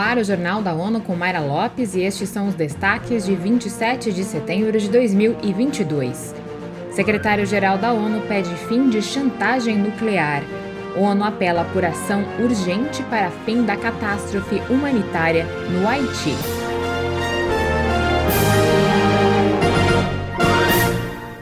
ar o Jornal da ONU com Mayra Lopes e estes são os destaques de 27 de setembro de 2022. Secretário-geral da ONU pede fim de chantagem nuclear. ONU apela por ação urgente para fim da catástrofe humanitária no Haiti.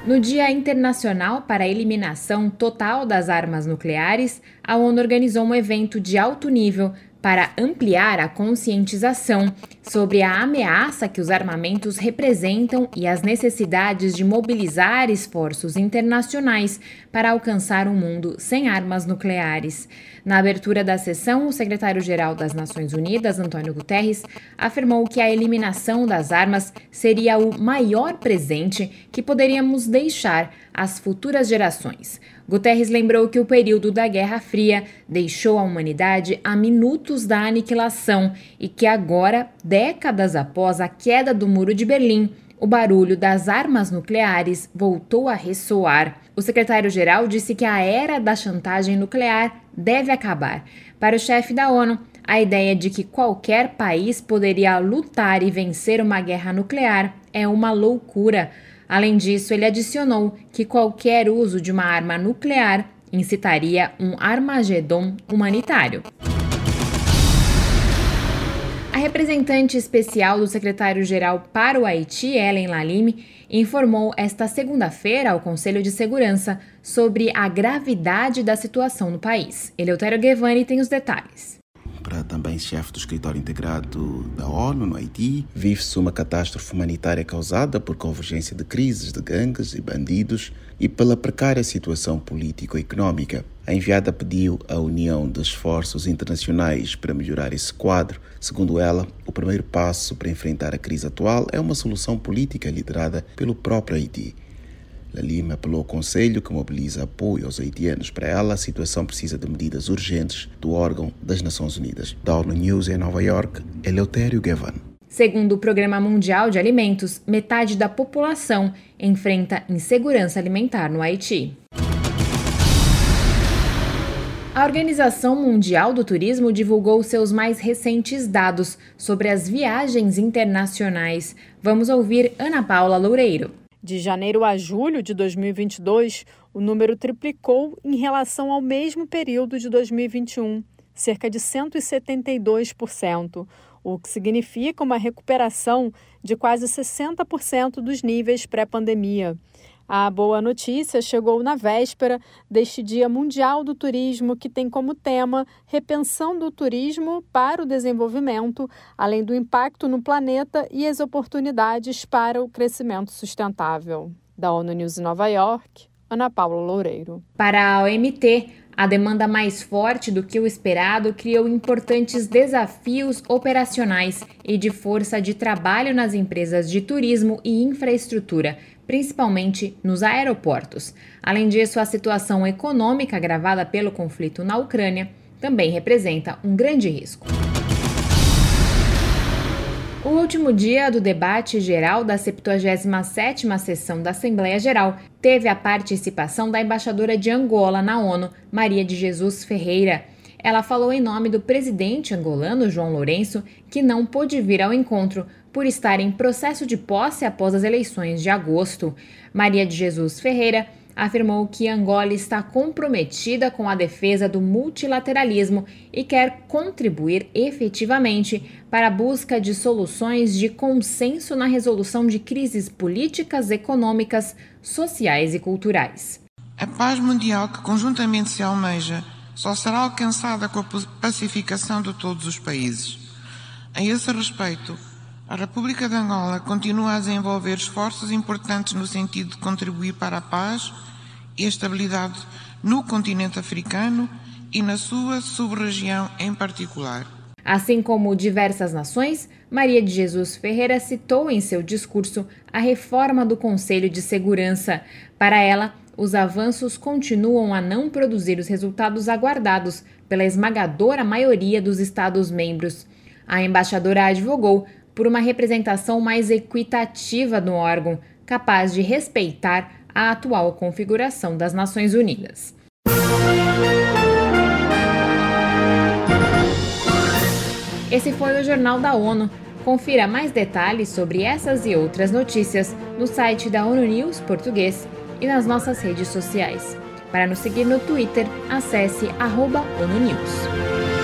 No Dia Internacional para a Eliminação Total das Armas Nucleares, a ONU organizou um evento de alto nível para ampliar a conscientização sobre a ameaça que os armamentos representam e as necessidades de mobilizar esforços internacionais para alcançar um mundo sem armas nucleares. Na abertura da sessão, o secretário-geral das Nações Unidas, Antônio Guterres, afirmou que a eliminação das armas seria o maior presente que poderíamos deixar às futuras gerações. Guterres lembrou que o período da Guerra Fria deixou a humanidade a minutos da aniquilação e que agora, décadas após a queda do Muro de Berlim, o barulho das armas nucleares voltou a ressoar. O secretário-geral disse que a era da chantagem nuclear deve acabar. Para o chefe da ONU, a ideia de que qualquer país poderia lutar e vencer uma guerra nuclear é uma loucura. Além disso, ele adicionou que qualquer uso de uma arma nuclear incitaria um Armagedon humanitário. A representante especial do secretário-geral para o Haiti, Ellen Lalime, informou esta segunda-feira ao Conselho de Segurança sobre a gravidade da situação no país. Eleutério Guevani tem os detalhes também chefe do escritório integrado da ONU no Haiti, vive-se uma catástrofe humanitária causada por convergência de crises de gangues e bandidos e pela precária situação político-econômica. A enviada pediu a união de esforços internacionais para melhorar esse quadro. Segundo ela, o primeiro passo para enfrentar a crise atual é uma solução política liderada pelo próprio Haiti. Lima apelou ao Conselho que mobiliza apoio aos haitianos. Para ela, a situação precisa de medidas urgentes do órgão das Nações Unidas. Da ONU News em Nova York, Eleutério Gavan. Segundo o Programa Mundial de Alimentos, metade da população enfrenta insegurança alimentar no Haiti. A Organização Mundial do Turismo divulgou seus mais recentes dados sobre as viagens internacionais. Vamos ouvir Ana Paula Loureiro. De janeiro a julho de 2022, o número triplicou em relação ao mesmo período de 2021, cerca de 172%, o que significa uma recuperação de quase 60% dos níveis pré-pandemia. A boa notícia chegou na véspera deste Dia Mundial do Turismo, que tem como tema repensão do turismo para o desenvolvimento, além do impacto no planeta e as oportunidades para o crescimento sustentável. Da ONU News em Nova York, Ana Paula Loureiro. Para a OMT, a demanda mais forte do que o esperado criou importantes desafios operacionais e de força de trabalho nas empresas de turismo e infraestrutura, principalmente nos aeroportos. Além disso, a situação econômica agravada pelo conflito na Ucrânia também representa um grande risco. O último dia do debate geral da 77ª sessão da Assembleia Geral teve a participação da embaixadora de Angola na ONU, Maria de Jesus Ferreira. Ela falou em nome do presidente angolano João Lourenço, que não pôde vir ao encontro por estar em processo de posse após as eleições de agosto. Maria de Jesus Ferreira afirmou que Angola está comprometida com a defesa do multilateralismo e quer contribuir efetivamente para a busca de soluções de consenso na resolução de crises políticas, econômicas, sociais e culturais. A paz mundial que conjuntamente se almeja só será alcançada com a pacificação de todos os países. A esse respeito, a República de Angola continua a desenvolver esforços importantes no sentido de contribuir para a paz e a estabilidade no continente africano e na sua sub-região em particular. Assim como diversas nações, Maria de Jesus Ferreira citou em seu discurso a reforma do Conselho de Segurança. Para ela, os avanços continuam a não produzir os resultados aguardados pela esmagadora maioria dos Estados-membros. A embaixadora advogou por uma representação mais equitativa no órgão, capaz de respeitar a atual configuração das Nações Unidas. Esse foi o Jornal da ONU. Confira mais detalhes sobre essas e outras notícias no site da ONU News Português e nas nossas redes sociais. Para nos seguir no Twitter, acesse arroba ONU News.